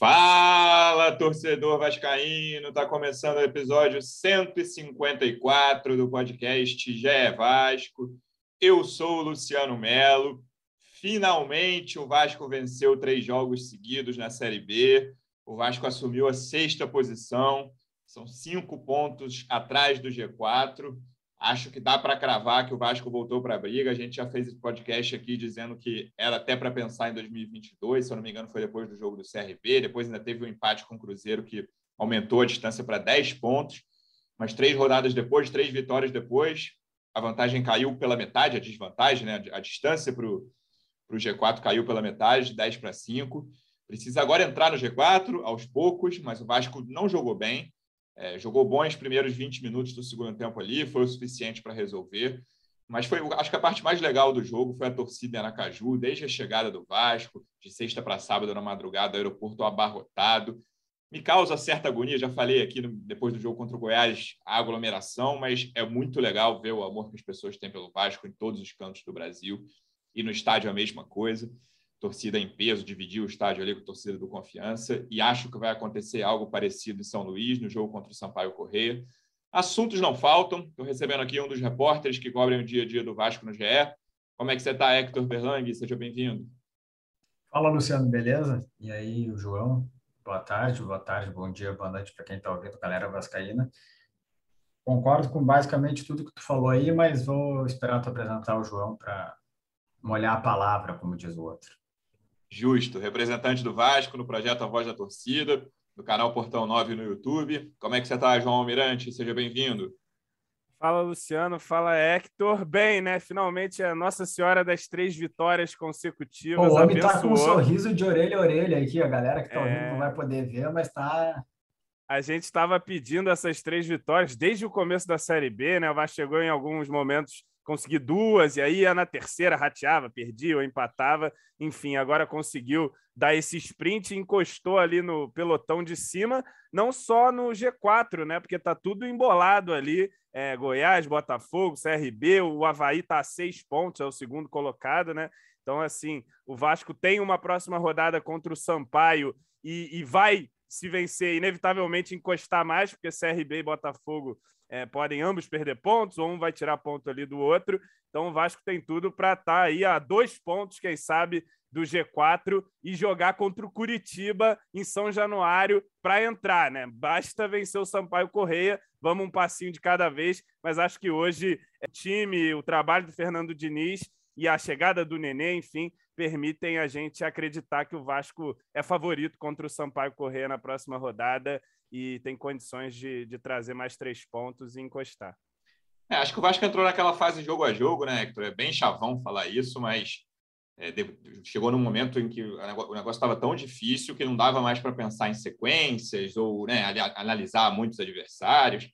Fala, torcedor vascaíno! Está começando o episódio 154 do podcast GE Vasco. Eu sou o Luciano Melo. Finalmente o Vasco venceu três jogos seguidos na Série B. O Vasco assumiu a sexta posição. São cinco pontos atrás do G4. Acho que dá para cravar que o Vasco voltou para a briga. A gente já fez esse podcast aqui dizendo que era até para pensar em 2022. Se eu não me engano, foi depois do jogo do CRB. Depois ainda teve um empate com o Cruzeiro que aumentou a distância para 10 pontos. Mas três rodadas depois, três vitórias depois, a vantagem caiu pela metade, a desvantagem, né? a distância para o G4 caiu pela metade, 10 para 5. Precisa agora entrar no G4 aos poucos, mas o Vasco não jogou bem. É, jogou bons primeiros 20 minutos do segundo tempo ali, foi o suficiente para resolver. Mas foi, acho que a parte mais legal do jogo foi a torcida em Aracaju, desde a chegada do Vasco, de sexta para sábado na madrugada, aeroporto abarrotado. Me causa certa agonia, já falei aqui depois do jogo contra o Goiás, a aglomeração, mas é muito legal ver o amor que as pessoas têm pelo Vasco em todos os cantos do Brasil. E no estádio a mesma coisa torcida em peso, dividir o estádio ali com a torcida do Confiança, e acho que vai acontecer algo parecido em São Luís, no jogo contra o Sampaio Correia. Assuntos não faltam, estou recebendo aqui um dos repórteres que cobrem o dia a dia do Vasco no GE. Como é que você está, Hector Berlang? Seja bem-vindo. Fala, Luciano, beleza? E aí, o João? Boa tarde, boa tarde, bom dia, boa noite para quem está ouvindo, galera vascaína. Concordo com basicamente tudo que tu falou aí, mas vou esperar tu apresentar o João para molhar a palavra, como diz o outro. Justo, representante do Vasco no projeto A Voz da Torcida, do canal Portão 9 no YouTube. Como é que você está, João Almirante? Seja bem-vindo. Fala, Luciano. Fala, Hector. Bem, né? Finalmente a Nossa Senhora das Três Vitórias consecutivas. o homem está com um sorriso de orelha a orelha aqui. A galera que está ouvindo é... não vai poder ver, mas está a gente estava pedindo essas três vitórias desde o começo da Série B, né? O Vasco chegou em alguns momentos conseguir duas, e aí ia na terceira, rateava, perdia ou empatava. Enfim, agora conseguiu dar esse sprint, encostou ali no pelotão de cima, não só no G4, né? Porque tá tudo embolado ali. É, Goiás, Botafogo, CRB, o Havaí tá a seis pontos, é o segundo colocado, né? Então, assim, o Vasco tem uma próxima rodada contra o Sampaio e, e vai se vencer, inevitavelmente encostar mais, porque CRB e Botafogo é, podem ambos perder pontos, ou um vai tirar ponto ali do outro. Então o Vasco tem tudo para estar tá aí a dois pontos, quem sabe, do G4 e jogar contra o Curitiba em São Januário para entrar, né? Basta vencer o Sampaio Correia, vamos um passinho de cada vez, mas acho que hoje o time, o trabalho do Fernando Diniz e a chegada do Nenê, enfim, permitem a gente acreditar que o Vasco é favorito contra o Sampaio Correia na próxima rodada e tem condições de, de trazer mais três pontos e encostar. É, acho que o Vasco entrou naquela fase jogo a jogo, né, Hector? É bem chavão falar isso, mas é, chegou num momento em que o negócio estava tão difícil que não dava mais para pensar em sequências ou né, analisar muitos adversários.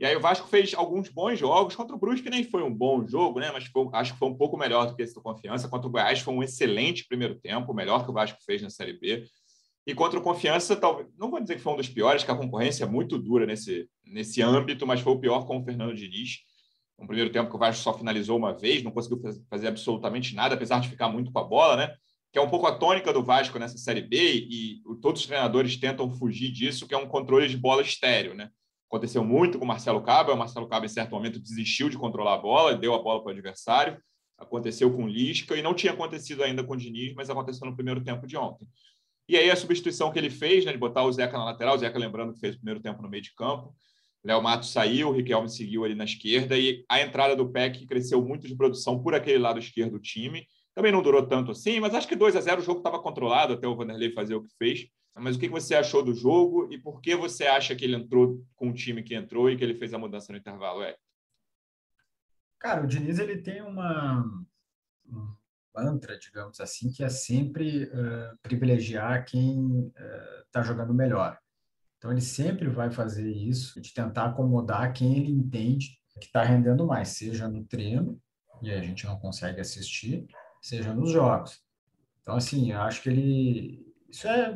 E aí o Vasco fez alguns bons jogos contra o Brusque, nem foi um bom jogo, né? Mas foi, acho que foi um pouco melhor do que esse do Confiança. Contra o Goiás foi um excelente primeiro tempo, o melhor que o Vasco fez na Série B. E contra o Confiança, talvez, não vou dizer que foi um dos piores, que a concorrência é muito dura nesse, nesse âmbito, mas foi o pior com o Fernando Diniz. Um primeiro tempo que o Vasco só finalizou uma vez, não conseguiu fazer absolutamente nada, apesar de ficar muito com a bola, né? Que é um pouco a tônica do Vasco nessa Série B, e todos os treinadores tentam fugir disso, que é um controle de bola estéreo, né? Aconteceu muito com o Marcelo Cabo, o Marcelo Cabo, em certo momento, desistiu de controlar a bola, deu a bola para o adversário. Aconteceu com o Lisca, e não tinha acontecido ainda com o Diniz, mas aconteceu no primeiro tempo de ontem. E aí a substituição que ele fez, né, de botar o Zeca na lateral, o Zeca lembrando que fez o primeiro tempo no meio de campo, Léo Matos saiu, o Riquelme seguiu ali na esquerda e a entrada do PEC cresceu muito de produção por aquele lado esquerdo do time. Também não durou tanto assim, mas acho que 2 a 0 o jogo estava controlado até o Vanderlei fazer o que fez. Mas o que você achou do jogo e por que você acha que ele entrou com o time que entrou e que ele fez a mudança no intervalo, é? Cara, o Diniz ele tem uma mantra, digamos assim, que é sempre uh, privilegiar quem está uh, jogando melhor. Então, ele sempre vai fazer isso, de tentar acomodar quem ele entende que está rendendo mais, seja no treino, e a gente não consegue assistir, seja nos jogos. Então, assim, eu acho que ele. Isso é.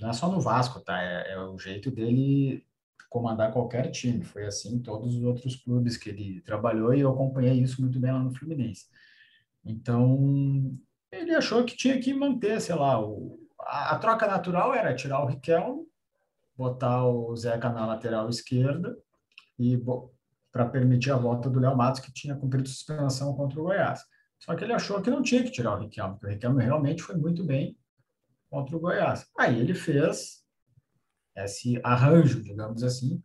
Não é só no Vasco, tá? É, é o jeito dele comandar qualquer time. Foi assim em todos os outros clubes que ele trabalhou e eu acompanhei isso muito bem lá no Fluminense. Então, ele achou que tinha que manter, sei lá, o, a, a troca natural era tirar o Riquelme, botar o Zeca na lateral esquerda e para permitir a volta do Léo Matos, que tinha cumprido suspensão contra o Goiás. Só que ele achou que não tinha que tirar o Riquelme, porque o Riquelme realmente foi muito bem contra o Goiás. Aí ele fez esse arranjo, digamos assim,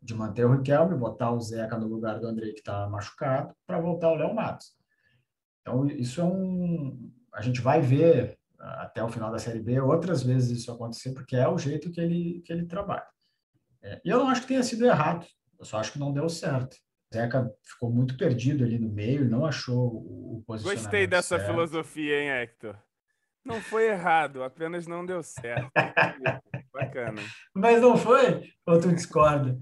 de manter o Riquelme, botar o Zeca no lugar do André, que está machucado, para voltar o Léo Matos. Então, isso é um. A gente vai ver até o final da Série B outras vezes isso acontecer, porque é o jeito que ele, que ele trabalha. É, e eu não acho que tenha sido errado, eu só acho que não deu certo. Zeca ficou muito perdido ali no meio, não achou o posicionamento Gostei dessa certo. filosofia, hein, Hector? Não foi errado, apenas não deu certo. Bacana. Mas não foi? Ou tu discorda?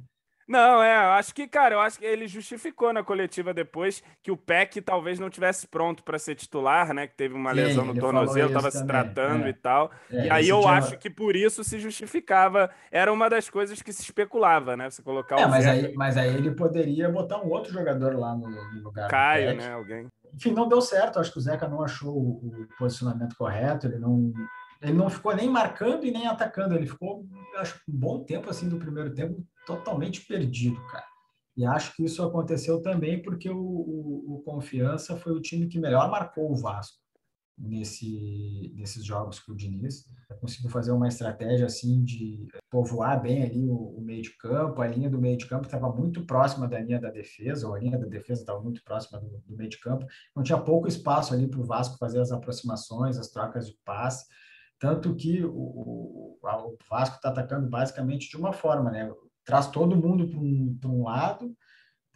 Não, é, acho que, cara, eu acho que ele justificou na coletiva depois que o Peck talvez não tivesse pronto para ser titular, né? Que teve uma Sim, lesão no tornozelo, estava se tratando é. e tal. É, e aí eu acho que por isso se justificava. Era uma das coisas que se especulava, né? Você colocar é, o mas aí, mas aí ele poderia botar um outro jogador lá no, no lugar. Caio, né? Alguém. Enfim, não deu certo. Acho que o Zeca não achou o, posicionamento correto. Ele não ele não ficou nem marcando e nem atacando. Ele ficou, acho, um bom tempo assim do primeiro tempo totalmente perdido, cara. E acho que isso aconteceu também porque o, o, o Confiança foi o time que melhor marcou o Vasco nesse, nesses jogos com o Diniz. Conseguiu fazer uma estratégia assim de povoar bem ali o, o meio de campo. A linha do meio de campo estava muito próxima da linha da defesa, ou a linha da defesa estava muito próxima do, do meio de campo. Não tinha pouco espaço ali para o Vasco fazer as aproximações, as trocas de passe. Tanto que o, o, o Vasco está atacando basicamente de uma forma, né? traz todo mundo para um, um lado.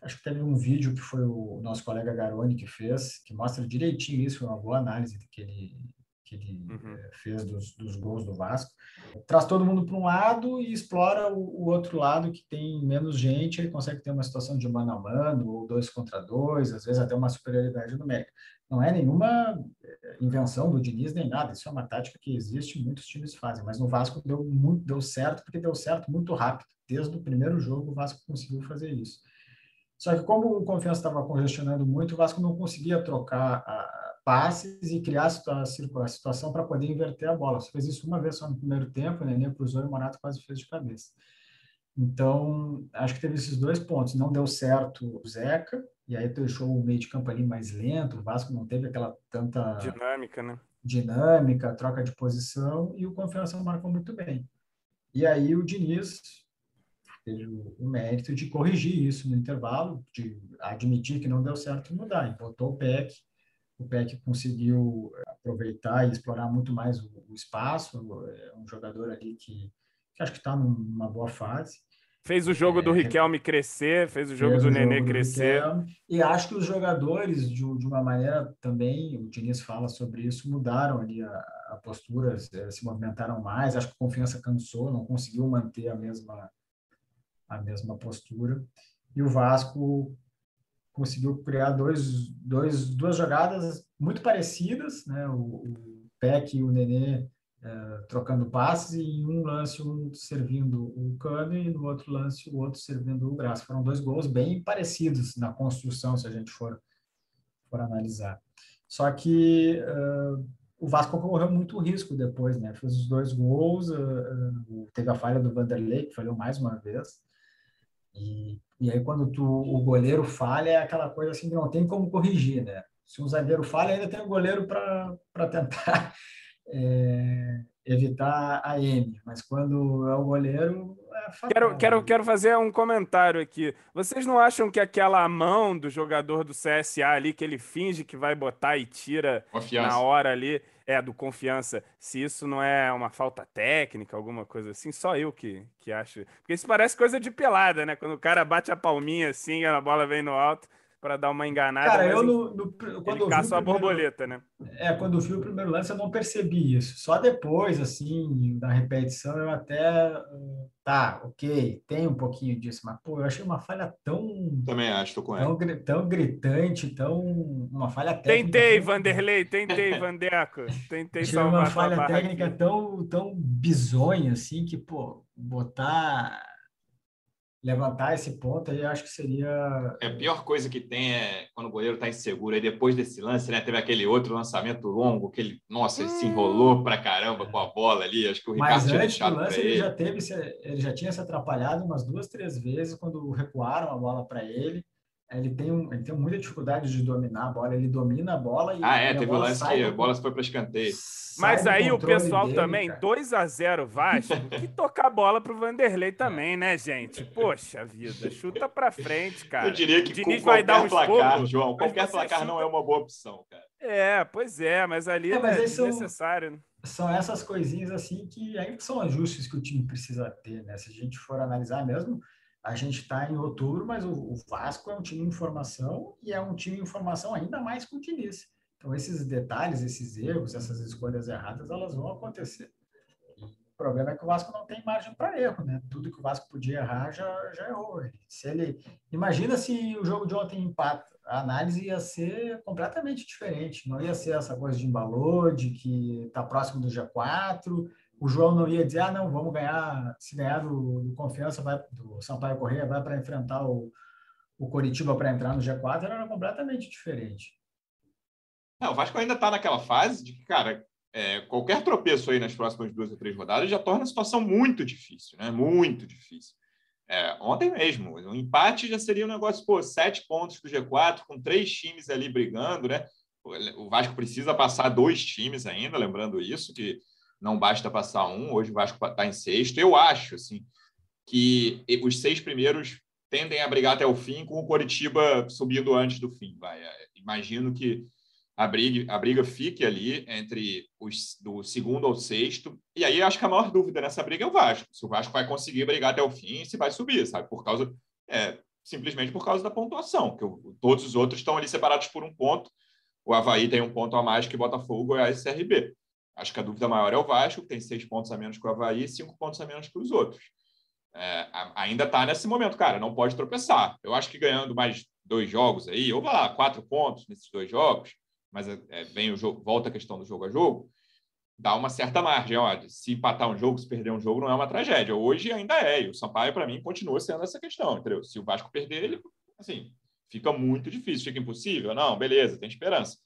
Acho que teve um vídeo que foi o nosso colega Garoni que fez, que mostra direitinho isso, uma boa análise que ele, que ele uhum. Eh, fez dos, dos gols do Vasco. Traz todo mundo para um lado e explora o, o, outro lado que tem menos gente, ele consegue ter uma situação de mano a mano, ou dois contra dois, às vezes até uma superioridade numérica. Não é nenhuma eh, invenção do Diniz nem nada, isso é uma tática que existe, muitos times fazem, mas no Vasco deu muito, deu certo porque deu certo muito rápido desde o primeiro jogo o Vasco conseguiu fazer isso. Só que como o Confiança estava congestionando muito, o Vasco não conseguia trocar a, passes e criar a, situação para poder inverter a bola. Você fez isso uma vez só no primeiro tempo, né? Nem cruzou e o Morato quase fez de cabeça. Então, acho que teve esses dois pontos. Não deu certo o Zeca, e aí deixou o meio de campo ali mais lento, o Vasco não teve aquela tanta... Dinâmica, né? Dinâmica, troca de posição, e o Confiança marcou muito bem. E aí o Diniz o mérito de corrigir isso no intervalo, de admitir que não deu certo e mudar. E botou o PEC, o PEC conseguiu aproveitar e explorar muito mais o, o espaço, é um jogador ali que, que acho que está numa boa fase. Fez o jogo é, do Riquelme crescer, fez o jogo fez do Nenê crescer. e acho que os jogadores, de, de, uma maneira também, o Diniz fala sobre isso, mudaram ali a, a postura, se movimentaram mais. Acho que a confiança cansou, não conseguiu manter a mesma a mesma postura. E o Vasco conseguiu criar dois, dois, duas jogadas muito parecidas, né? O, o Peck e o Nenê é, trocando passes e em um lance um servindo o Cano e no outro lance o outro servindo o Graça. Foram dois gols bem parecidos na construção, se a gente for, for analisar. Só que uh, o Vasco correu muito risco depois, né? Fez os dois gols, uh, uh, teve a falha do Vanderlei, que falhou mais uma vez, e, e aí, quando tu, o goleiro falha, é aquela coisa assim que não tem como corrigir, né? Se um zagueiro falha, ainda tem o um goleiro para tentar é, evitar a M. Mas quando é o goleiro, é. Quero, quero, quero fazer um comentário aqui. Vocês não acham que aquela mão do jogador do CSA ali, que ele finge que vai botar e tira na hora ali é, do confiança, se isso não é uma falta técnica, alguma coisa assim, só eu que, que acho. Porque isso parece coisa de pelada, né? Quando o cara bate a palminha assim, a bola vem no alto para dar uma enganada. Cara, eu no, no, quando ele caça a borboleta, né? É, quando eu vi o primeiro lance eu não percebi isso. Só depois, assim, da repetição, eu até tá, ok, tem um pouquinho disso, mas pô, eu achei uma falha tão. Também acho, tô com tão, ela. Tão gritante, tão. Uma falha técnica. Tentei, tão... Vanderlei, tentei, Vandeco. Tentei achei salvar uma falha técnica tão, tão bizonha, assim, que, pô, botar levantar esse ponto aí, acho que seria. É, a pior coisa que tem é quando o goleiro está inseguro. Aí depois desse lance, né, teve aquele outro lançamento longo que ele, nossa, ele hum. se enrolou pra caramba com a bola ali. Acho que o Ricardo Mas tinha deixado do lance, ele, ele já teve, ele já tinha se atrapalhado umas duas, três vezes quando recuaram a bola para ele. Ele tem, um, ele tem muita dificuldade de dominar a bola, ele domina a bola e. Ah, é, teve o lance que a bola foi para escanteio. Mas aí o pessoal dele, também, 2 a 0 Vasco, que tocar a bola pro Vanderlei também, né, gente? Poxa vida, chuta para frente, cara. Eu diria que Diniz vai dar um placar, João, qualquer placar chuta... não é uma boa opção, cara. É, pois é, mas ali é, mas é necessário. São, são essas coisinhas assim que ainda são ajustes que o time precisa ter, né? Se a gente for analisar mesmo, a gente está em outubro, mas o, o, Vasco é um time em formação e é um time em formação ainda mais com o Diniz. Então, esses detalhes, esses erros, essas escolhas erradas, elas vão acontecer. O problema é que o Vasco não tem margem para erro, né? Tudo que o Vasco podia errar já, já errou. Se ele, imagina se o jogo de ontem empata, a análise ia ser completamente diferente. Não ia ser essa coisa de embalou, de que está próximo do G4, o João não ia dizer, ah, não, vamos ganhar, se ganhar do, do Confiança, vai, do Sampaio Correia, vai para enfrentar o, o Coritiba para entrar no G4, era completamente diferente. Não, o Vasco ainda está naquela fase de que, cara, é, qualquer tropeço aí nas próximas duas ou três rodadas já torna a situação muito difícil, né? Muito difícil. É, ontem mesmo, o um empate já seria um negócio, pô, sete pontos do G4, com três times ali brigando, né? O Vasco precisa passar dois times ainda, lembrando isso, que não basta passar um. Hoje o Vasco está em sexto. Eu acho assim que os seis primeiros tendem a brigar até o fim, com o Coritiba subindo antes do fim. Vai. É, imagino que a briga, a briga fique ali entre os do segundo ao sexto. E aí acho que a maior dúvida nessa briga é o Vasco. Se o Vasco vai conseguir brigar até o fim, se vai subir, sabe? Por causa é, simplesmente por causa da pontuação, que todos os outros estão ali separados por um ponto. O Havaí tem um ponto a mais que Botafogo, Goiás e CRB. Acho que a dúvida maior é o Vasco, que tem seis pontos a menos que o Havaí e cinco pontos a menos que os outros. É, ainda está nesse momento, cara, não pode tropeçar. Eu acho que ganhando mais dois jogos aí, ou vai lá, quatro pontos nesses dois jogos, mas é, é, vem o jogo, volta a questão do jogo a jogo, dá uma certa margem. Ó, se empatar um jogo, se perder um jogo, não é uma tragédia. Hoje ainda é, e o Sampaio, para mim, continua sendo essa questão, entendeu? Se o Vasco perder, ele, assim, fica muito difícil, fica impossível. Não, beleza, tem esperança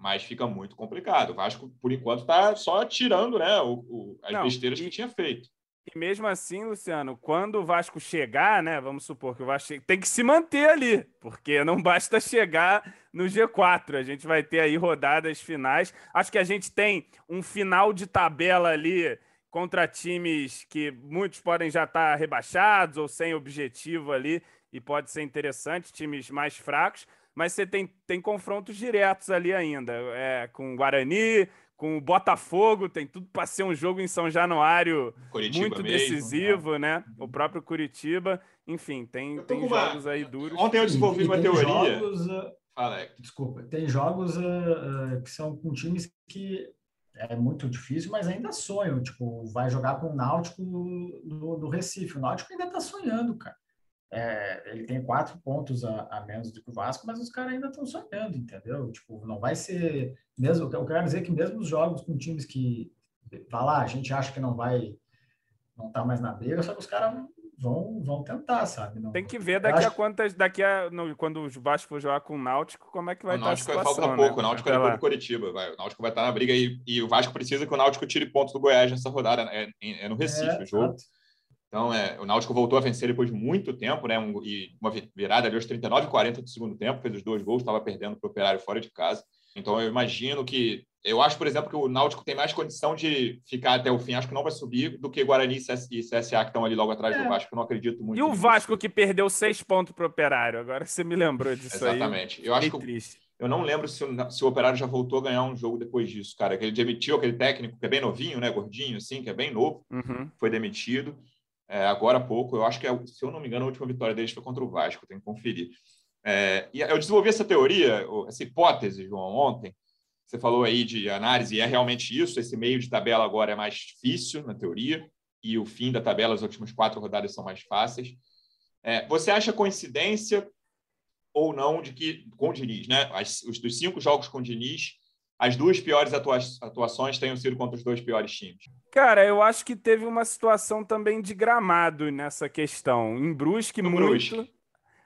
mas fica muito complicado. O Vasco, por enquanto, está só tirando né, o, o as Não, besteiras e, que tinha feito. E mesmo assim, Luciano, quando o Vasco chegar, né? Vamos supor que o Vasco tem que se manter ali, porque não basta chegar no G4. A gente vai ter aí rodadas finais. Acho que a gente tem um final de tabela ali contra times que muitos podem já estar rebaixados ou sem objetivo ali, e pode ser interessante, times mais fracos mas você tem, tem confrontos diretos ali ainda, é, com o Guarani, com o Botafogo, tem tudo para ser um jogo em São Januário Curitiba muito mesmo, decisivo, né? né? O próprio Curitiba, enfim, tem, tem uma... jogos aí duros. Ontem eu desenvolvi uma teoria. Jogos, uh, Fala, Desculpa, tem jogos uh, uh, que são com times que é muito difícil, mas ainda sonham. Tipo, vai jogar com o Náutico do, do Recife. O Náutico ainda está sonhando, cara. É, ele tem quatro pontos a, a, menos do que o Vasco, mas os caras ainda estão sonhando, entendeu? Tipo, não vai ser. mesmo Eu quero dizer que mesmo os jogos com times que. Vai lá, a gente acha que não vai. Não tá mais na briga, só que os caras vão, vão tentar, sabe? Não, tem que ver daqui acho... a quantas. Daqui a. No, quando o Vasco for jogar com o Náutico, como é que vai estar a situação. Falta né? pouco, o Náutico é depois do Curitiba. Vai. O Náutico vai estar na briga e, e o Vasco precisa que o Náutico tire pontos do Goiás nessa rodada. É, é no Recife é, o jogo. Exato. Então, é, o Náutico voltou a vencer depois de muito tempo, né? Um, e uma virada ali aos 39 e 40 do segundo tempo, fez os dois gols, estava perdendo para o Operário fora de casa. Então, eu imagino que. Eu acho, por exemplo, que o Náutico tem mais condição de ficar até o fim. Acho que não vai subir do que Guarani e CSA que estão ali logo atrás é. do Vasco. Eu não acredito muito. E o Vasco que perdeu seis pontos para o Operário? Agora você me lembrou disso Exatamente. aí. Exatamente. Eu acho que. Triste. Eu não lembro se o, se o Operário já voltou a ganhar um jogo depois disso, cara. Que ele demitiu aquele técnico que é bem novinho, né? Gordinho, assim, que é bem novo. Uhum. Foi demitido é, agora há pouco. Eu acho que, é, se eu não me engano, a última vitória deles foi contra o Vasco, tem que conferir. É, e eu desenvolvi essa teoria, essa hipótese, João, ontem. Você falou aí de análise, e é realmente isso. Esse meio de tabela agora é mais difícil, na teoria, e o fim da tabela, as últimas quatro rodadas são mais fáceis. É, você acha coincidência ou não de que, com o Diniz, né? As, os dos cinco jogos com o Diniz, as duas piores atua atuações tenham sido contra os dois piores times? Cara, eu acho que teve uma situação também de gramado nessa questão. Em Brusque, no muito. Brusque.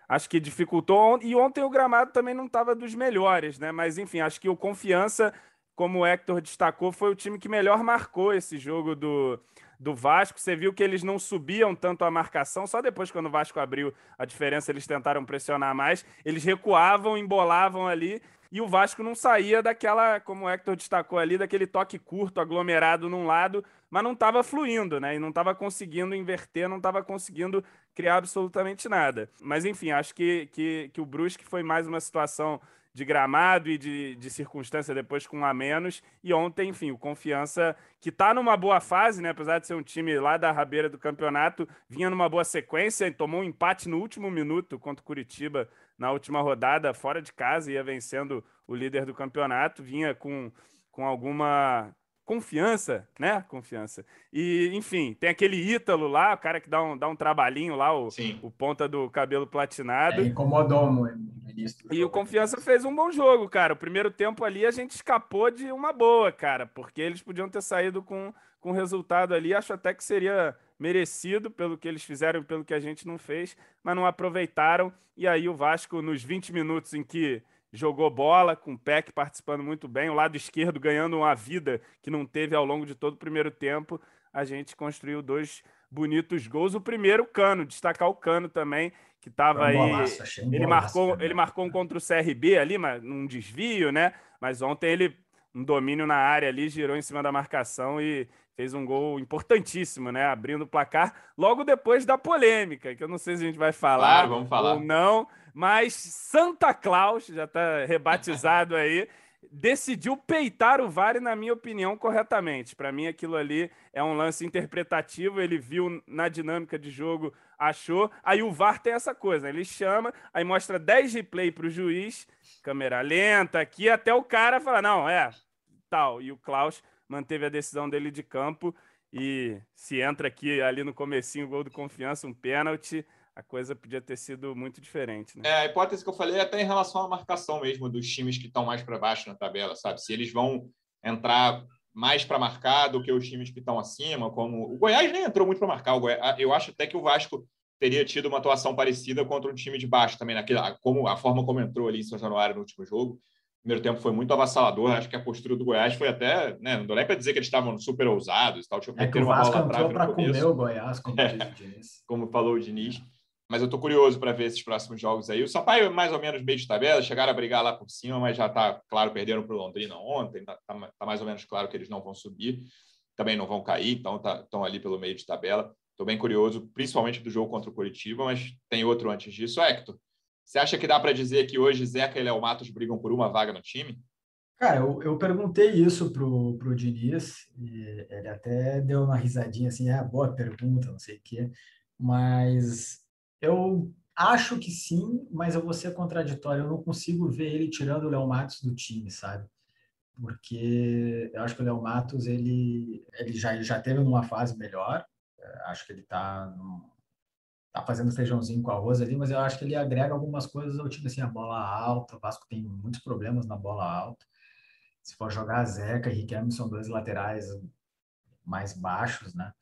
Acho que dificultou. E ontem o gramado também não estava dos melhores, né? Mas, enfim, acho que o Confiança, como o Hector destacou, foi o time que melhor marcou esse jogo do, do Vasco. Você viu que eles não subiam tanto a marcação, só depois, quando o Vasco abriu a diferença, eles tentaram pressionar mais. Eles recuavam, embolavam ali, e o Vasco não saía daquela, como o Hector destacou ali, daquele toque curto, aglomerado num lado, mas não estava fluindo, né? E não estava conseguindo inverter, não estava conseguindo criar absolutamente nada. Mas enfim, acho que, que, que o Brusque foi mais uma situação de gramado e de, de circunstância depois com um a menos. E ontem, enfim, o Confiança, que está numa boa fase, né? Apesar de ser um time lá da rabeira do campeonato, vinha numa boa sequência e tomou um empate no último minuto contra o Curitiba na última rodada, fora de casa, ia vencendo o líder do campeonato, vinha com, com alguma confiança, né? Confiança. E, enfim, tem aquele Ítalo lá, o cara que dá um, dá um trabalhinho lá, o, o ponta do cabelo platinado. É, incomodou no início. E o Confiança fez um bom jogo, cara. O primeiro tempo ali a gente escapou de uma boa, cara, porque eles podiam ter saído com, com resultado ali. Acho até que seria merecido pelo que eles fizeram e pelo que a gente não fez, mas não aproveitaram. E aí o Vasco, nos 20 minutos em que jogou bola, com o Peck participando muito bem, o lado esquerdo ganhando uma vida que não teve ao longo de todo o primeiro tempo. A gente construiu dois bonitos gols. O primeiro, o Cano, destacar o Cano também, que estava aí. Bolaço, ele, marcou, ele marcou um contra o CRB ali, mas num desvio, né? Mas ontem ele, um domínio na área ali, girou em cima da marcação e fez um gol importantíssimo, né? Abrindo o placar logo depois da polêmica, que eu não sei se a gente vai falar, claro, vamos falar. ou não, mas Santa Claus, já está rebatizado aí, decidiu peitar o VAR, na minha opinião, corretamente. Para mim, aquilo ali é um lance interpretativo. Ele viu na dinâmica de jogo, achou. Aí o VAR tem essa coisa: né? ele chama, aí mostra 10 replay para o juiz, câmera lenta aqui, até o cara fala: não, é tal. E o Klaus manteve a decisão dele de campo. E se entra aqui ali no comecinho, gol de confiança, um pênalti, a coisa podia ter sido muito diferente. Né? É, a hipótese que eu falei é até em relação à marcação mesmo dos times que estão mais para baixo na tabela, sabe? Se eles vão entrar mais para marcar do que os times que estão acima, como o Goiás nem entrou muito para marcar. Eu acho até que o Vasco teria tido uma atuação parecida contra um time de baixo também, naquela, como a forma como entrou ali em São Januário no último jogo primeiro tempo foi muito avassalador. Acho que a postura do Goiás foi até. Né, não dou nem para dizer que eles estavam super ousados. Tal, é que o Vasco entrou para comer o Goiás, como, é, o como falou o Diniz. Mas eu estou curioso para ver esses próximos jogos aí. O Sampaio, mais ou menos, meio de tabela, chegaram a brigar lá por cima, mas já está claro, perderam para o Londrina ontem, está tá, tá mais ou menos claro que eles não vão subir, também não vão cair, então estão tá, ali pelo meio de tabela. Estou bem curioso, principalmente do jogo contra o Curitiba, mas tem outro antes disso. Hector, você acha que dá para dizer que hoje Zeca e Léo Matos brigam por uma vaga no time? Cara, eu, eu perguntei isso pro, pro Diniz, ele até deu uma risadinha assim, ah, boa pergunta, não sei o quê, mas eu acho que sim, mas eu vou ser contraditório, eu não consigo ver ele tirando o Léo Matos do time, sabe? Porque eu acho que o Léo Matos, ele, ele já, já teve numa fase melhor, acho que ele está tá fazendo feijãozinho com arroz ali, mas eu acho que ele agrega algumas coisas ao time, assim, a bola alta, o Vasco tem muitos problemas na bola alta. Se for jogar Zeca e Riquelme, são dois laterais mais baixos, né?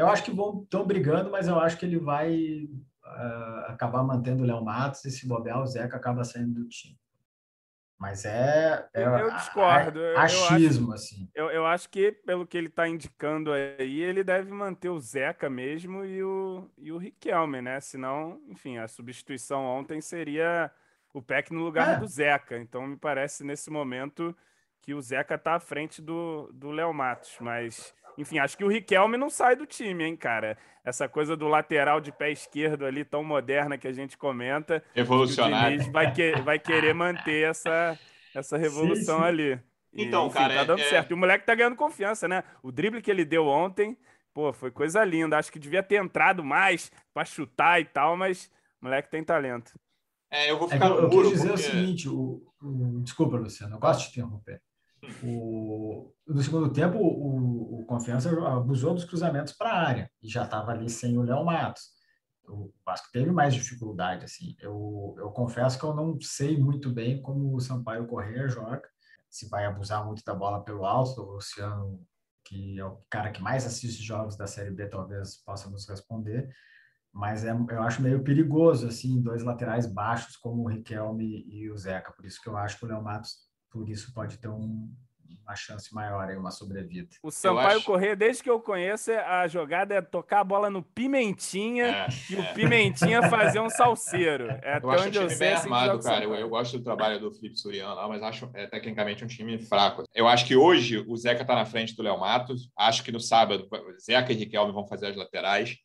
Eu acho que vão estão brigando, mas eu acho que ele vai uh, acabar mantendo o Léo Matos e se bobear, o Zeca acaba saindo do time. Mas é. é eu discordo. A, achismo, eu acho, assim. Eu, eu acho que, pelo que ele está indicando aí, ele deve manter o Zeca mesmo e o, e o Riquelme, né? Senão, enfim, a substituição ontem seria o Peck no lugar é. do Zeca. Então, me parece nesse momento que o Zeca está à frente do Léo Matos. Mas enfim, acho que o Riquelme não sai do time, hein, cara? Essa coisa do lateral de pé esquerdo ali, tão moderna que a gente comenta. Revolucionário. vai, que, vai querer manter essa, essa revolução sim, sim. ali. E, então, enfim, cara. Tá dando é... certo. E o moleque tá ganhando confiança, né? O drible que ele deu ontem, pô, foi coisa linda. Acho que devia ter entrado mais para chutar e tal, mas o moleque tem talento. É, eu vou ficar. É, eu, eu quis dizer porque... o seguinte: o, o, desculpa, Luciano, eu gosto de te interromper. O, no segundo tempo, o, o Confiança abusou dos cruzamentos para a área e já estava ali sem o Léo Matos. O Vasco teve mais dificuldade. Assim. Eu, eu confesso que eu não sei muito bem como o Sampaio Correia joga. se vai abusar muito da bola pelo alto. O Luciano, que é o cara que mais assiste jogos da Série B, talvez possa nos responder. Mas é, eu acho meio perigoso, assim, dois laterais baixos como o Riquelme e o Zeca. Por isso que eu acho que o Léo Matos, por isso, pode ter um, uma chance maior aí, uma sobrevida. O Sampaio acho... Correr, desde que eu conheço, a jogada é tocar a bola no Pimentinha é, e o Pimentinha fazer um salseiro. É eu acho um time eu bem assim armado, cara. Eu, eu, gosto do trabalho do Felipe Suriano lá, mas acho é, tecnicamente um time fraco. Eu acho que hoje o Zeca tá na frente do Léo Matos. Acho que no sábado Zeca e Riquelme vão fazer as laterais.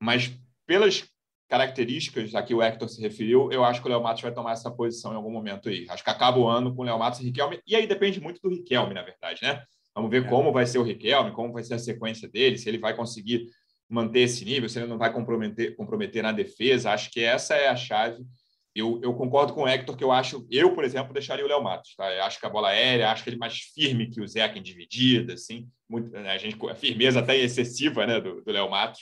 Mas pelas características a que o Hector se referiu, eu acho que o Léo Matos vai tomar essa posição em algum momento aí. Acho que acaba o ano com o Léo Matos e Riquelme, e aí depende muito do Riquelme, na verdade, né? Vamos ver é. como vai ser o Riquelme, como vai ser a sequência dele, se ele vai conseguir manter esse nível, se ele não vai comprometer, comprometer na defesa. Acho que essa é a chave. Eu, eu concordo com o Hector que eu acho, eu, por exemplo, deixaria o Léo Matos. Tá? Eu acho que a bola aérea, acho que ele mais firme que o Zeca em dividida, assim, muito, né? a gente, a firmeza até excessiva né, do Léo Matos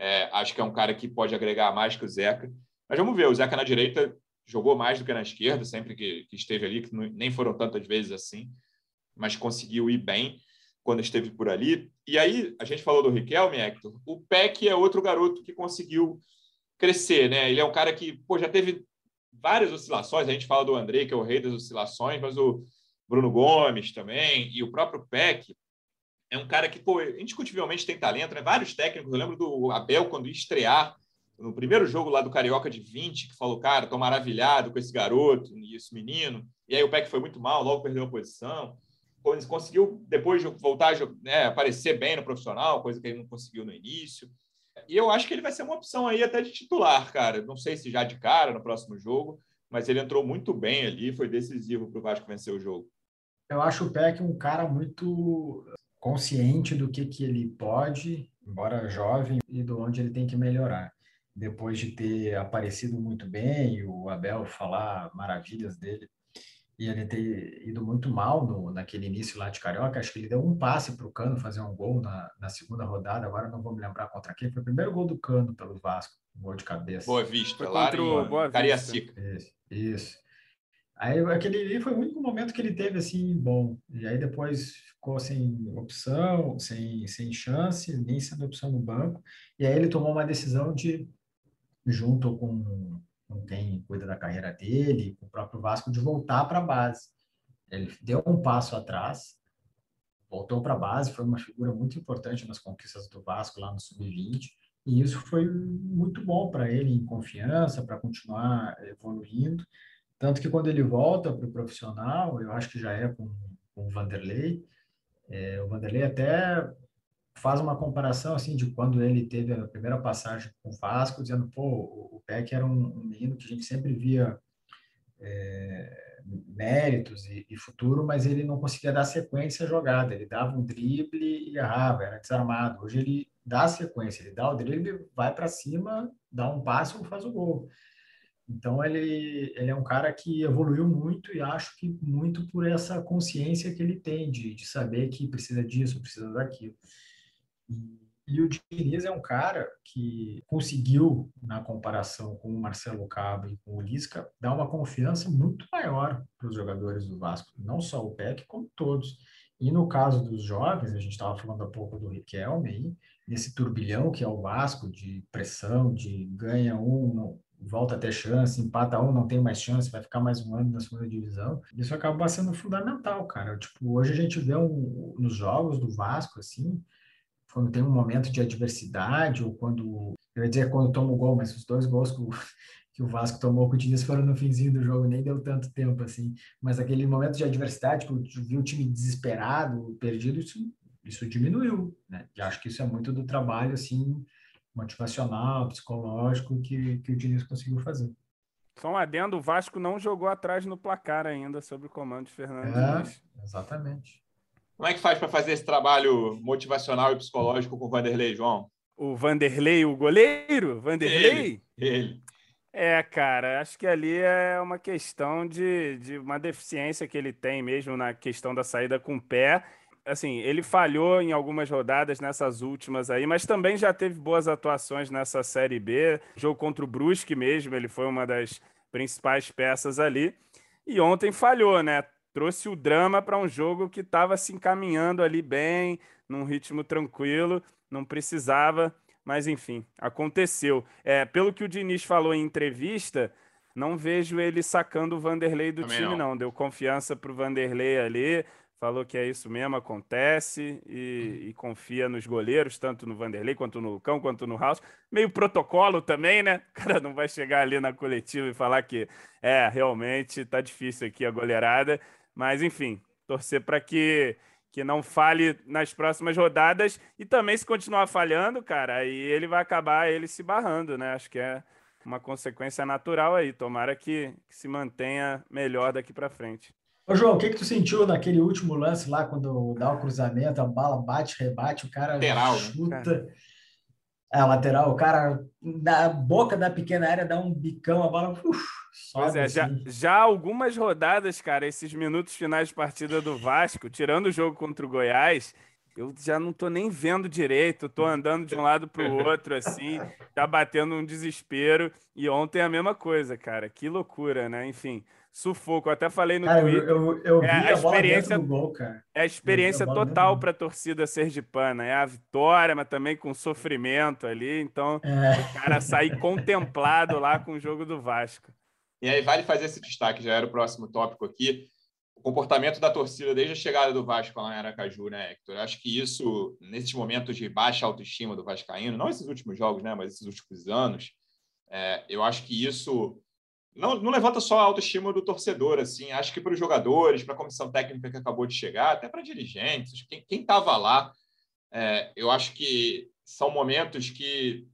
é, acho que é um cara que pode agregar mais que o Zeca. Mas vamos ver, o Zeca na direita jogou mais do que na esquerda, sempre que, que esteve ali, que não, nem foram tantas vezes assim, mas conseguiu ir bem quando esteve por ali. E aí, a gente falou do Riquelme, Hector, o Peck é outro garoto que conseguiu crescer, né? Ele é um cara que pô, já teve várias oscilações, a gente fala do André, que é o rei das oscilações, mas o Bruno Gomes também, e o próprio Peck, é um cara que, pô, indiscutivelmente tem talento, né? Vários técnicos, eu lembro do Abel quando ia estrear no primeiro jogo lá do Carioca de 20, que falou, cara, tô maravilhado com esse garoto e esse menino. E aí o Peck foi muito mal, logo perdeu a posição. Conseguiu depois voltar a né, aparecer bem no profissional, coisa que ele não conseguiu no início. E eu acho que ele vai ser uma opção aí até de titular, cara. Não sei se já de cara no próximo jogo, mas ele entrou muito bem ali, foi decisivo para o Vasco vencer o jogo. Eu acho o Peck um cara muito consciente do que, que ele pode, embora jovem, e do onde ele tem que melhorar. Depois de ter aparecido muito bem, e o Abel falar maravilhas dele, e ele ter ido muito mal no, naquele início lá de Carioca, acho que ele deu um passe para o Cano fazer um gol na, na segunda rodada, agora não vou me lembrar contra quem, foi o primeiro gol do Cano pelo Vasco, um gol de cabeça. Boa Vista, foi lá contra o Boa Cariacica. Isso, isso. Aí aquele foi o único momento que ele teve assim bom. E aí depois ficou sem opção, sem, sem chance, nem sendo opção no banco. E aí ele tomou uma decisão de, junto com, com quem cuida da carreira dele, com o próprio Vasco, de voltar para a base. Ele deu um passo atrás, voltou para a base, foi uma figura muito importante nas conquistas do Vasco lá no Sub-20. E isso foi muito bom para ele em confiança, para continuar evoluindo. Tanto que quando ele volta para o profissional, eu acho que já é com, com o Vanderlei, é, o Vanderlei até faz uma comparação assim de quando ele teve a primeira passagem com o Vasco, dizendo, pô, o Peck era um, um menino que a gente sempre via é, méritos e, e, futuro, mas ele não conseguia dar sequência à jogada, ele dava um drible e errava, era desarmado. Hoje ele dá sequência, ele dá o drible, vai para cima, dá um passo e faz o gol. Então, ele, ele é um cara que evoluiu muito e acho que muito por essa consciência que ele tem de, de saber que precisa disso, precisa daquilo. E, e o Diniz é um cara que conseguiu, na comparação com o Marcelo Cabo e com o Lisca, dar uma confiança muito maior para os jogadores do Vasco, não só o PEC, como todos. E no caso dos jovens, a gente estava falando há pouco do Riquelme aí, nesse turbilhão que é o Vasco, de pressão, de ganha um, volta a ter chance, empata um, não tem mais chance, vai ficar mais um ano na segunda divisão. Isso acaba sendo fundamental, cara. Tipo, hoje a gente vê um, nos jogos do Vasco, assim, quando tem um momento de adversidade, ou quando, eu ia dizer quando toma o gol, mas os dois gols que o, que o Vasco tomou com o Diniz foram no finzinho do jogo, nem deu tanto tempo, assim. Mas aquele momento de adversidade, que eu vi o time desesperado, perdido, isso, isso diminuiu, né? E acho que isso é muito do trabalho, assim, motivacional, psicológico que, que o Diniz conseguiu fazer. Só um adendo, o Vasco não jogou atrás no placar ainda sobre o comando de Fernando é, Diniz. Exatamente. Como é que faz para fazer esse trabalho motivacional e psicológico com o Vanderlei, João? O Vanderlei, o goleiro? Vanderlei? Ele. ele. É, cara, acho que ali é uma questão de, de uma deficiência que ele tem mesmo na questão da saída com o pé assim, ele falhou em algumas rodadas nessas últimas aí, mas também já teve boas atuações nessa Série B. Jogo contra o Brusque mesmo, ele foi uma das principais peças ali. E ontem falhou, né? trouxe o drama para um jogo que estava se encaminhando ali bem, num ritmo tranquilo, não precisava, mas enfim, aconteceu. É, pelo que o Diniz falou em entrevista, não vejo ele sacando o Vanderlei do Também time, não. não. Deu confiança para o Vanderlei ali, falou que é isso mesmo, acontece e, e, confia nos goleiros, tanto no Vanderlei quanto no Lucão, quanto no House. Meio protocolo também, né? O cara não vai chegar ali na coletiva e falar que é, realmente tá difícil aqui a goleirada, mas enfim, torcer para que que não falhe nas próximas rodadas e também se continuar falhando, cara, aí ele vai acabar ele se barrando, né? Acho que é uma consequência natural aí. Tomara que, que se mantenha melhor daqui para frente. Ô, João, o que que tu sentiu naquele último lance lá, quando dá o cruzamento, a bala bate, rebate, o cara lateral, né? chuta... Né? É, lateral, o cara na boca da pequena área dá um bicão, a bola... Uf, pois é, assim. já, já algumas rodadas, cara, esses minutos finais de partida do Vasco, tirando o jogo contra o Goiás, eu já não tô nem vendo direito, tô andando de um lado para o outro, assim, tá batendo um desespero. E ontem a mesma coisa, cara. Que loucura, né? Enfim, sufoco. Eu até falei no cara, Twitter. Eu, eu, eu vi é a, a experiência do gol, cara. É a experiência a total para a torcida sergipana. É a vitória, mas também com sofrimento ali. Então, é. o cara sair contemplado lá com o jogo do Vasco. E aí vale fazer esse destaque, já era o próximo tópico aqui o comportamento da torcida desde a chegada do Vasco lá em Aracaju, né, Hector? Eu acho que isso, nesses momentos de baixa autoestima do Vascaíno, não esses últimos jogos, né, mas esses últimos anos, é, eu acho que isso não, não levanta só a autoestima do torcedor, assim, acho que para os jogadores, para a comissão técnica que acabou de chegar, até para dirigentes, quem estava lá, é, eu acho que são momentos que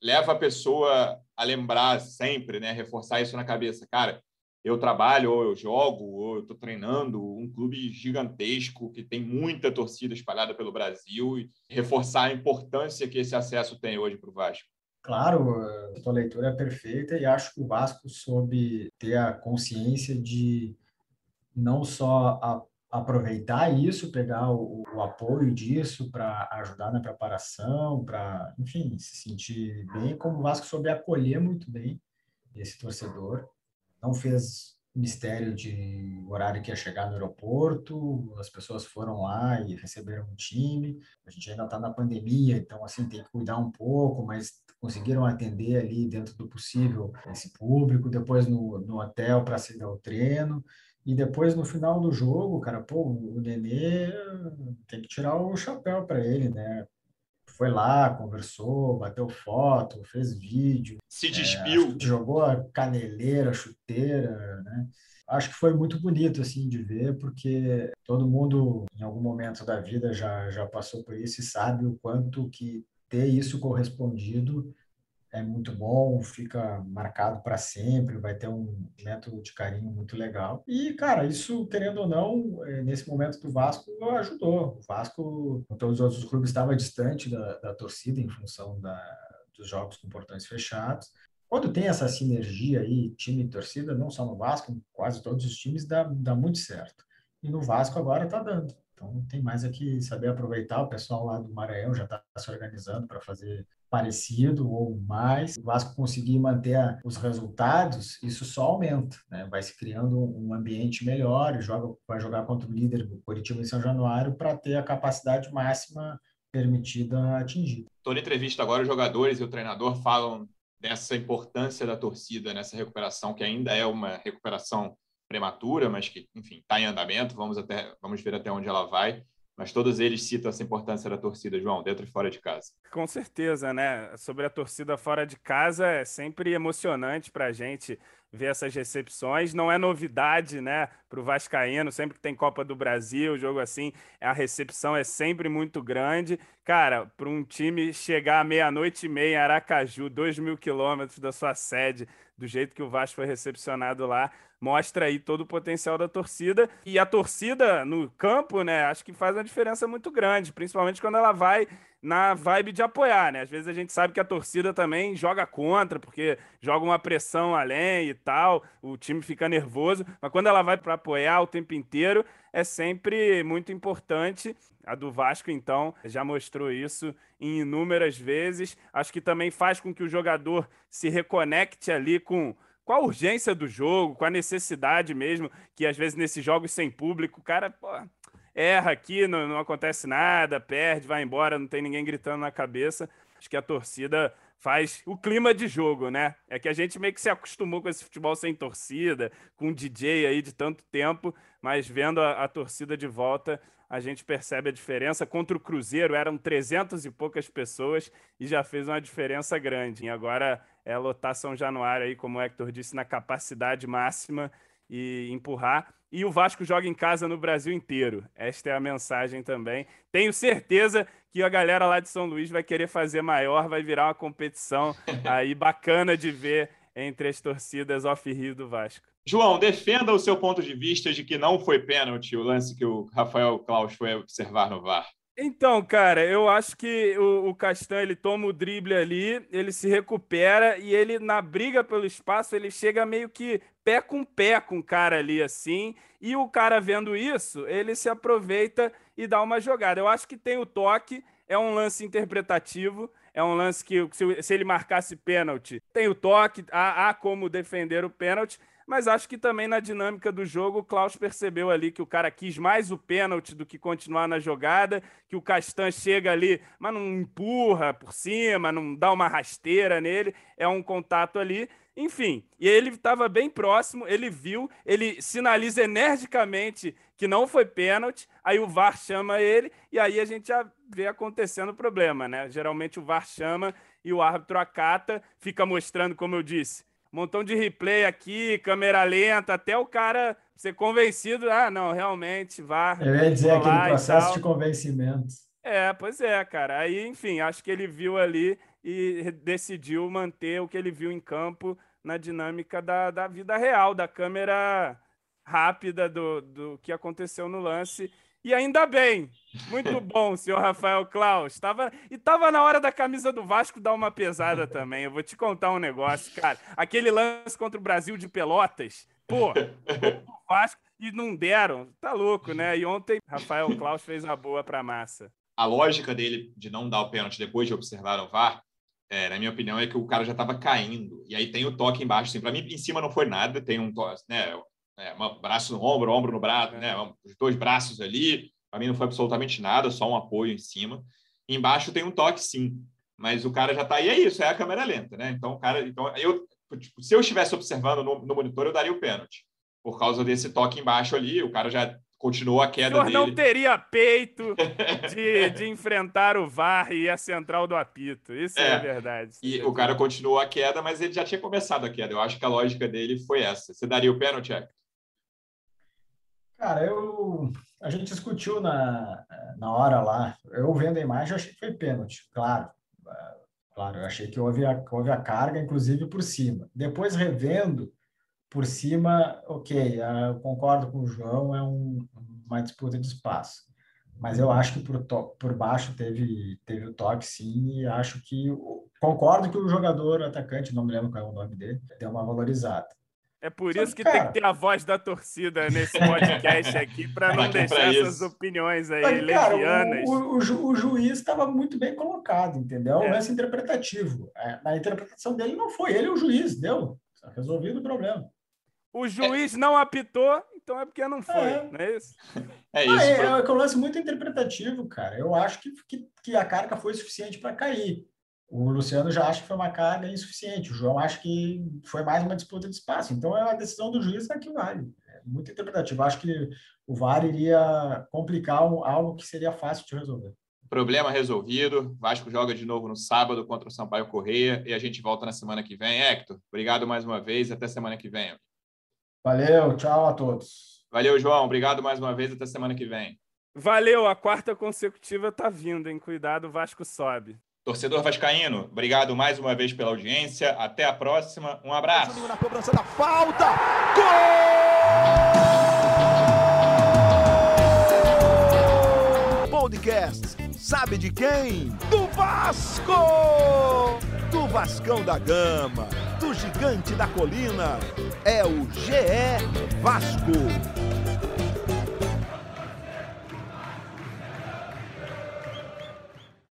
leva a pessoa a lembrar sempre, né, reforçar isso na cabeça, cara eu trabalho, ou eu jogo, ou eu estou treinando um clube gigantesco que tem muita torcida espalhada pelo Brasil e reforçar a importância que esse acesso tem hoje para o Vasco. Claro, a tua leitura é perfeita e acho que o Vasco soube ter a consciência de não só a, aproveitar isso, pegar o, o apoio disso para ajudar na preparação, para, enfim, se sentir bem, como o Vasco soube acolher muito bem esse torcedor não fez mistério de horário que ia chegar no aeroporto, as pessoas foram lá e receberam um time. A gente ainda está na pandemia, então assim tem que cuidar um pouco, mas conseguiram atender ali dentro do possível esse público. Depois no, no hotel para se dar o treino. E depois, no final do jogo, cara, pô, o Nenê tem que tirar o chapéu para ele, né? Foi lá, conversou, bateu foto, fez vídeo. Se é, despiu. É, jogou a caneleira, a chuteira, né? Acho que foi muito bonito, assim, de ver, porque todo mundo, em algum momento da vida, já, já passou por isso e sabe o quanto que ter isso correspondido é muito bom, fica marcado para sempre, vai ter um método de carinho muito legal. E, cara, isso, querendo ou não, é, nesse momento do Vasco ajudou. O Vasco, com todos os outros clubes, estava distante da, da torcida em função da, dos jogos com portões fechados. Quando tem essa sinergia aí, time e torcida, não só no Vasco, quase todos os times, dá, dá muito certo. E no Vasco agora está dando. Então tem mais aqui saber aproveitar. O pessoal lá do Maranhão já está se organizando para fazer parecido ou mais, o Vasco conseguir manter os resultados, isso só aumenta, né? Vai se criando um ambiente melhor, joga, vai jogar contra o líder do Curitiba em São Januário para ter a capacidade máxima permitida atingir. Toda entrevista agora, os jogadores e o treinador falam dessa importância da torcida nessa recuperação, que ainda é uma recuperação prematura, mas que, enfim, está em andamento. Vamos até, vamos ver até onde ela vai mas todos eles citam essa importância da torcida, João, dentro e fora de casa. Com certeza, né? Sobre a torcida fora de casa, é sempre emocionante para a gente ver essas recepções. Não é novidade, né, para o Vascaíno, sempre que tem Copa do Brasil, jogo assim, a recepção é sempre muito grande. Cara, para um time chegar à meia-noite e meia em Aracaju, dois mil quilômetros da sua sede, do jeito que o Vasco foi recepcionado lá, mostra aí todo o potencial da torcida. E a torcida no campo, né, acho que faz uma diferença muito grande, principalmente quando ela vai na vibe de apoiar, né? Às vezes a gente sabe que a torcida também joga contra, porque joga uma pressão além e tal, o time fica nervoso, mas quando ela vai para apoiar o tempo inteiro, é sempre muito importante. A do Vasco, então, já mostrou isso em inúmeras vezes. Acho que também faz com que o jogador se reconecte ali com com a urgência do jogo, com a necessidade mesmo, que às vezes nesses jogos sem público, o cara pô, erra aqui, não, não acontece nada, perde, vai embora, não tem ninguém gritando na cabeça. Acho que a torcida faz o clima de jogo, né? É que a gente meio que se acostumou com esse futebol sem torcida, com DJ aí de tanto tempo, mas vendo a, a torcida de volta, a gente percebe a diferença. Contra o Cruzeiro eram 300 e poucas pessoas e já fez uma diferença grande. E agora é lotar São Januário aí, como o Hector disse, na capacidade máxima e empurrar. E o Vasco joga em casa no Brasil inteiro. Esta é a mensagem também. Tenho certeza que a galera lá de São Luís vai querer fazer maior, vai virar uma competição aí bacana de ver entre as torcidas off-rio do Vasco. João, defenda o seu ponto de vista de que não foi pênalti o lance que o Rafael Klaus foi observar no VAR. Então, cara, eu acho que o, o Castan ele toma o drible ali, ele se recupera e ele na briga pelo espaço ele chega meio que pé com pé com o cara ali assim. E o cara vendo isso, ele se aproveita e dá uma jogada. Eu acho que tem o toque, é um lance interpretativo, é um lance que se, se ele marcasse pênalti, tem o toque, há, há como defender o pênalti mas acho que também na dinâmica do jogo o Klaus percebeu ali que o cara quis mais o pênalti do que continuar na jogada, que o Castan chega ali, mas não empurra por cima, não dá uma rasteira nele, é um contato ali. Enfim, e ele estava bem próximo, ele viu, ele sinaliza energicamente que não foi pênalti, aí o VAR chama ele, e aí a gente já vê acontecendo o problema, né? Geralmente o VAR chama e o árbitro acata, fica mostrando, como eu disse, montão de replay aqui, câmera lenta, até o cara ser convencido. Ah, não, realmente, vá. Eu ia dizer aquele processo de convencimento. É, pois é, cara. Aí, enfim, acho que ele viu ali e decidiu manter o que ele viu em campo na dinâmica da, da vida real, da câmera rápida do, do que aconteceu no lance. E ainda bem. Muito bom, senhor Rafael Klaus. Tava, e tava na hora da camisa do Vasco dar uma pesada também. Eu vou te contar um negócio, cara. Aquele lance contra o Brasil de Pelotas, pô, o Vasco e não deram. Tá louco, né? E ontem Rafael Klaus fez a boa pra massa. A lógica dele de não dar o pênalti depois de observar o VAR, é, na minha opinião, é que o cara já estava caindo. E aí tem o toque embaixo. Assim, para mim, em cima não foi nada. Tem um toque, né? É, um braço no ombro, ombro no braço, né? Os dois braços ali. Para mim não foi absolutamente nada, só um apoio em cima. Embaixo tem um toque, sim, mas o cara já está aí. É isso, é a câmera lenta, né? Então, o cara, então eu, tipo, se eu estivesse observando no, no monitor, eu daria o pênalti por causa desse toque embaixo ali. O cara já continuou a queda o dele. não teria peito de, de enfrentar o VAR e a central do apito. Isso é, é verdade. E o cara continuou a queda, mas ele já tinha começado a queda. Eu acho que a lógica dele foi essa. Você daria o pênalti, Hector? Cara, eu a gente discutiu na, na hora lá. Eu vendo a imagem, achei que foi pênalti, claro. Claro, eu achei que houve a, houve a carga, inclusive por cima. Depois, revendo por cima, ok, eu concordo com o João, é um, uma disputa de espaço. Mas eu acho que por, por baixo teve, teve o toque, sim, e acho que. Concordo que o jogador atacante, não me lembro qual é o nome dele, deu uma valorizada. É por isso que cara, tem que ter a voz da torcida nesse podcast aqui, para não deixar essas opiniões aí mas, levianas. o, o, o, o, juiz estava muito bem colocado, entendeu? É um lance interpretativo. É, a interpretação dele não foi ele, o juiz, deu. Resolvido o problema. O juiz é. não apitou, então é porque não foi, é. não é isso? É isso. Ah, é, é, um lance muito interpretativo, cara. Eu acho que, que, que a carga foi suficiente para cair. O Luciano já acha que foi uma carga insuficiente. O João acha que foi mais uma disputa de espaço. Então, é a decisão do juiz é que vale. É muito interpretativo. Acho que o VAR iria complicar algo que seria fácil de resolver. Problema resolvido. Vasco joga de novo no sábado contra o Sampaio Correia e a gente volta na semana que vem. Hector, obrigado mais uma vez. Até semana que vem. Valeu, tchau a todos. Valeu, João. Obrigado mais uma vez. Até semana que vem. Valeu, a quarta consecutiva tá vindo, hein? Cuidado, o Vasco sobe. Torcedor Vascaíno, obrigado mais uma vez pela audiência. Até a próxima. Um abraço. Na cobrança da falta. Gol! Podcast. Sabe de quem? Do Vasco! Do Vascão da Gama, do Gigante da Colina. É o GE Vasco.